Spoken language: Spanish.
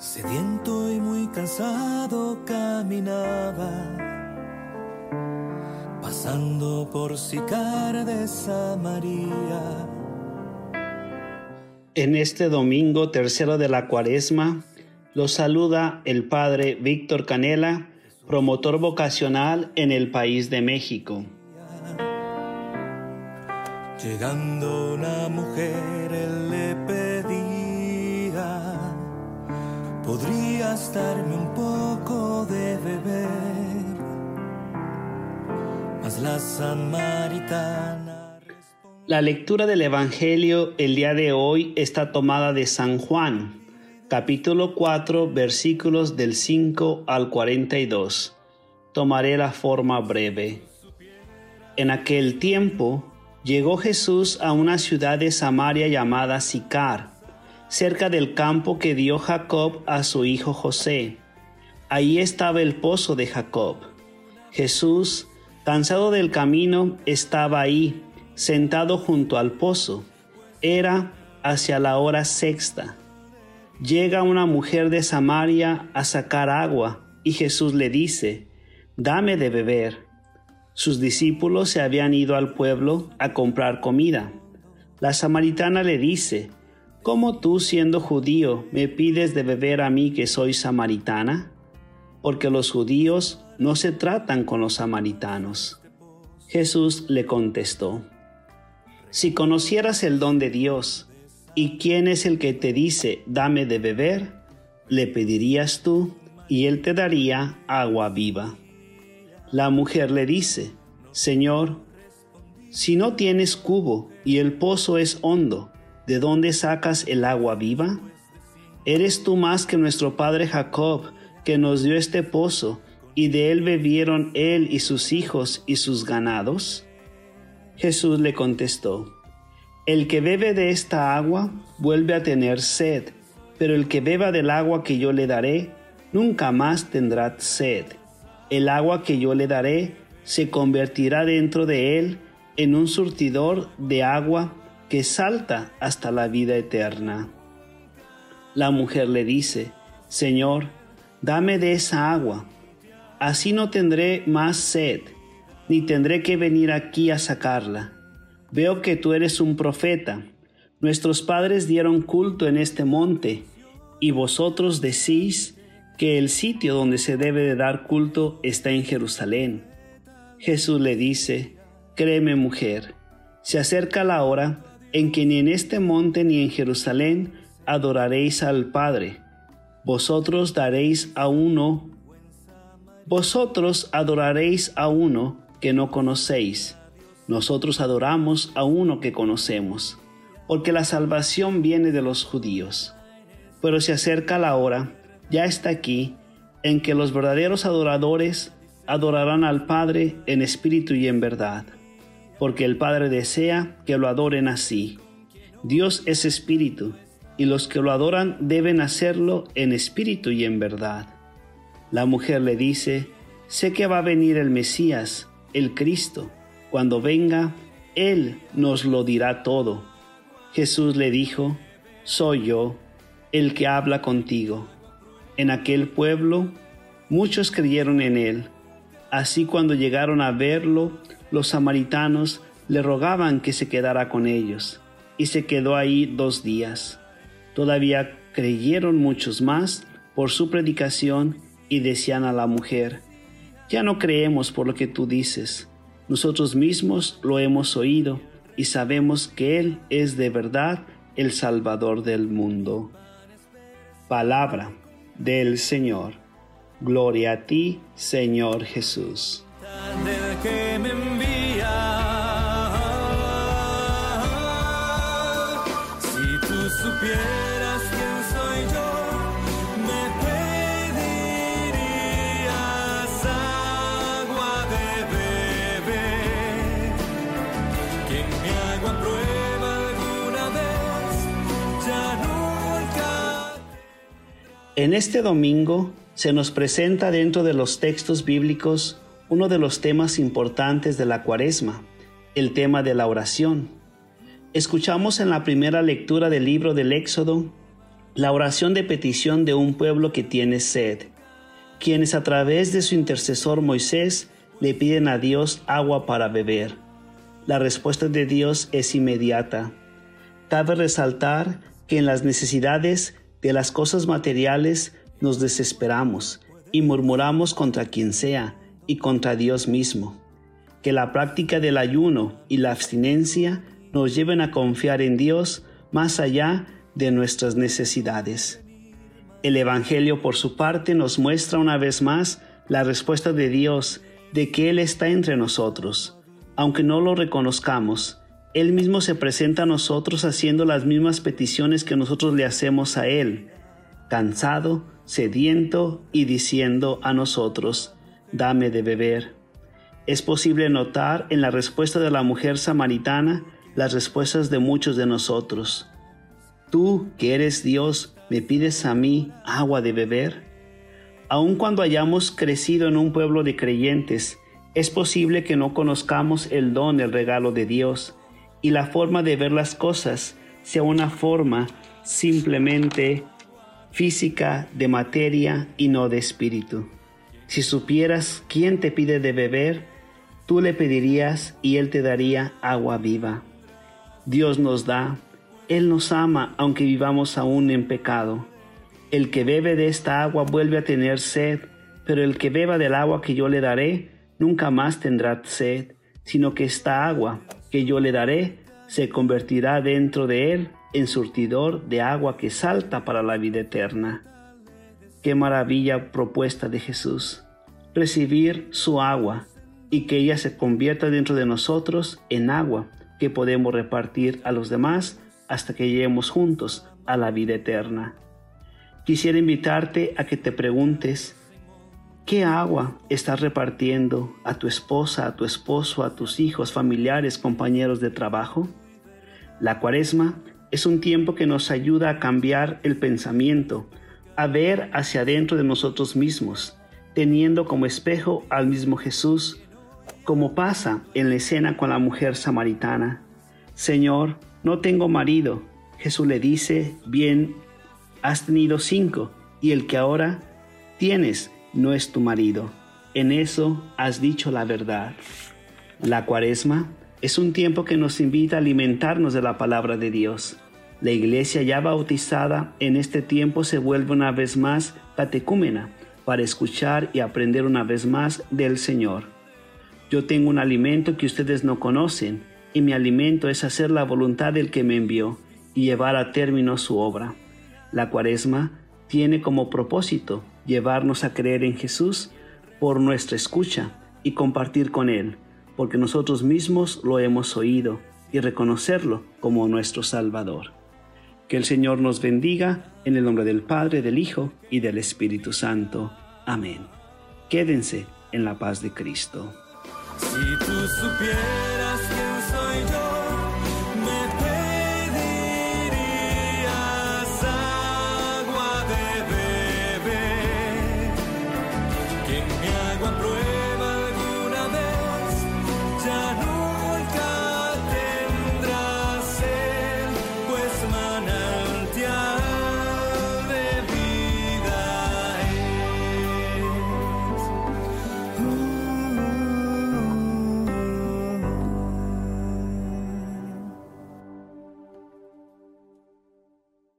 Sediento y muy cansado caminaba, pasando por Sicar de Samaria. En este domingo tercero de la cuaresma, los saluda el Padre Víctor Canela, promotor vocacional en el país de México. Llegando una mujer, él ¿Podrías darme un poco de beber? Mas la samaritana La lectura del Evangelio el día de hoy está tomada de San Juan, capítulo 4, versículos del 5 al 42. Tomaré la forma breve. En aquel tiempo llegó Jesús a una ciudad de Samaria llamada Sicar cerca del campo que dio Jacob a su hijo José. Ahí estaba el pozo de Jacob. Jesús, cansado del camino, estaba ahí, sentado junto al pozo. Era hacia la hora sexta. Llega una mujer de Samaria a sacar agua y Jesús le dice, Dame de beber. Sus discípulos se habían ido al pueblo a comprar comida. La samaritana le dice, ¿Cómo tú, siendo judío, me pides de beber a mí que soy samaritana? Porque los judíos no se tratan con los samaritanos. Jesús le contestó, Si conocieras el don de Dios, y quién es el que te dice, dame de beber, le pedirías tú, y él te daría agua viva. La mujer le dice, Señor, si no tienes cubo y el pozo es hondo, ¿de dónde sacas el agua viva? ¿Eres tú más que nuestro padre Jacob, que nos dio este pozo, y de él bebieron él y sus hijos y sus ganados? Jesús le contestó, El que bebe de esta agua vuelve a tener sed, pero el que beba del agua que yo le daré, nunca más tendrá sed. El agua que yo le daré se convertirá dentro de él en un surtidor de agua que salta hasta la vida eterna. La mujer le dice, Señor, dame de esa agua, así no tendré más sed, ni tendré que venir aquí a sacarla. Veo que tú eres un profeta. Nuestros padres dieron culto en este monte, y vosotros decís que el sitio donde se debe de dar culto está en Jerusalén. Jesús le dice, Créeme mujer, se acerca la hora en que ni en este monte ni en Jerusalén adoraréis al Padre. Vosotros daréis a uno, vosotros adoraréis a uno que no conocéis. Nosotros adoramos a uno que conocemos, porque la salvación viene de los judíos. Pero se acerca la hora, ya está aquí, en que los verdaderos adoradores adorarán al Padre en espíritu y en verdad porque el Padre desea que lo adoren así. Dios es espíritu, y los que lo adoran deben hacerlo en espíritu y en verdad. La mujer le dice, sé que va a venir el Mesías, el Cristo. Cuando venga, Él nos lo dirá todo. Jesús le dijo, soy yo, el que habla contigo. En aquel pueblo, muchos creyeron en Él. Así cuando llegaron a verlo, los samaritanos le rogaban que se quedara con ellos, y se quedó ahí dos días. Todavía creyeron muchos más por su predicación y decían a la mujer, ya no creemos por lo que tú dices, nosotros mismos lo hemos oído y sabemos que Él es de verdad el Salvador del mundo. Palabra del Señor. Gloria a ti, Señor Jesús. Supieras quién soy yo, me pedirías agua de beber. Quien me haga prueba alguna vez, ya nunca. En este domingo se nos presenta dentro de los textos bíblicos uno de los temas importantes de la cuaresma, el tema de la oración. Escuchamos en la primera lectura del libro del Éxodo La oración de petición de un pueblo que tiene sed, quienes a través de su intercesor Moisés le piden a Dios agua para beber. La respuesta de Dios es inmediata. Cabe resaltar que en las necesidades de las cosas materiales nos desesperamos y murmuramos contra quien sea y contra Dios mismo. Que la práctica del ayuno y la abstinencia nos lleven a confiar en Dios más allá de nuestras necesidades. El Evangelio, por su parte, nos muestra una vez más la respuesta de Dios de que Él está entre nosotros. Aunque no lo reconozcamos, Él mismo se presenta a nosotros haciendo las mismas peticiones que nosotros le hacemos a Él, cansado, sediento y diciendo a nosotros, dame de beber. Es posible notar en la respuesta de la mujer samaritana las respuestas de muchos de nosotros. Tú, que eres Dios, me pides a mí agua de beber. Aun cuando hayamos crecido en un pueblo de creyentes, es posible que no conozcamos el don, el regalo de Dios, y la forma de ver las cosas sea una forma simplemente física, de materia y no de espíritu. Si supieras quién te pide de beber, tú le pedirías y él te daría agua viva. Dios nos da, Él nos ama aunque vivamos aún en pecado. El que bebe de esta agua vuelve a tener sed, pero el que beba del agua que yo le daré nunca más tendrá sed, sino que esta agua que yo le daré se convertirá dentro de él en surtidor de agua que salta para la vida eterna. Qué maravilla propuesta de Jesús, recibir su agua y que ella se convierta dentro de nosotros en agua que podemos repartir a los demás hasta que lleguemos juntos a la vida eterna. Quisiera invitarte a que te preguntes, ¿qué agua estás repartiendo a tu esposa, a tu esposo, a tus hijos, familiares, compañeros de trabajo? La cuaresma es un tiempo que nos ayuda a cambiar el pensamiento, a ver hacia adentro de nosotros mismos, teniendo como espejo al mismo Jesús, como pasa en la escena con la mujer samaritana. Señor, no tengo marido. Jesús le dice, bien, has tenido cinco, y el que ahora tienes no es tu marido. En eso has dicho la verdad. La cuaresma es un tiempo que nos invita a alimentarnos de la palabra de Dios. La iglesia ya bautizada en este tiempo se vuelve una vez más catecúmena para escuchar y aprender una vez más del Señor. Yo tengo un alimento que ustedes no conocen, y mi alimento es hacer la voluntad del que me envió y llevar a término su obra. La cuaresma tiene como propósito llevarnos a creer en Jesús por nuestra escucha y compartir con Él, porque nosotros mismos lo hemos oído y reconocerlo como nuestro Salvador. Que el Señor nos bendiga en el nombre del Padre, del Hijo y del Espíritu Santo. Amén. Quédense en la paz de Cristo. Si tú supieras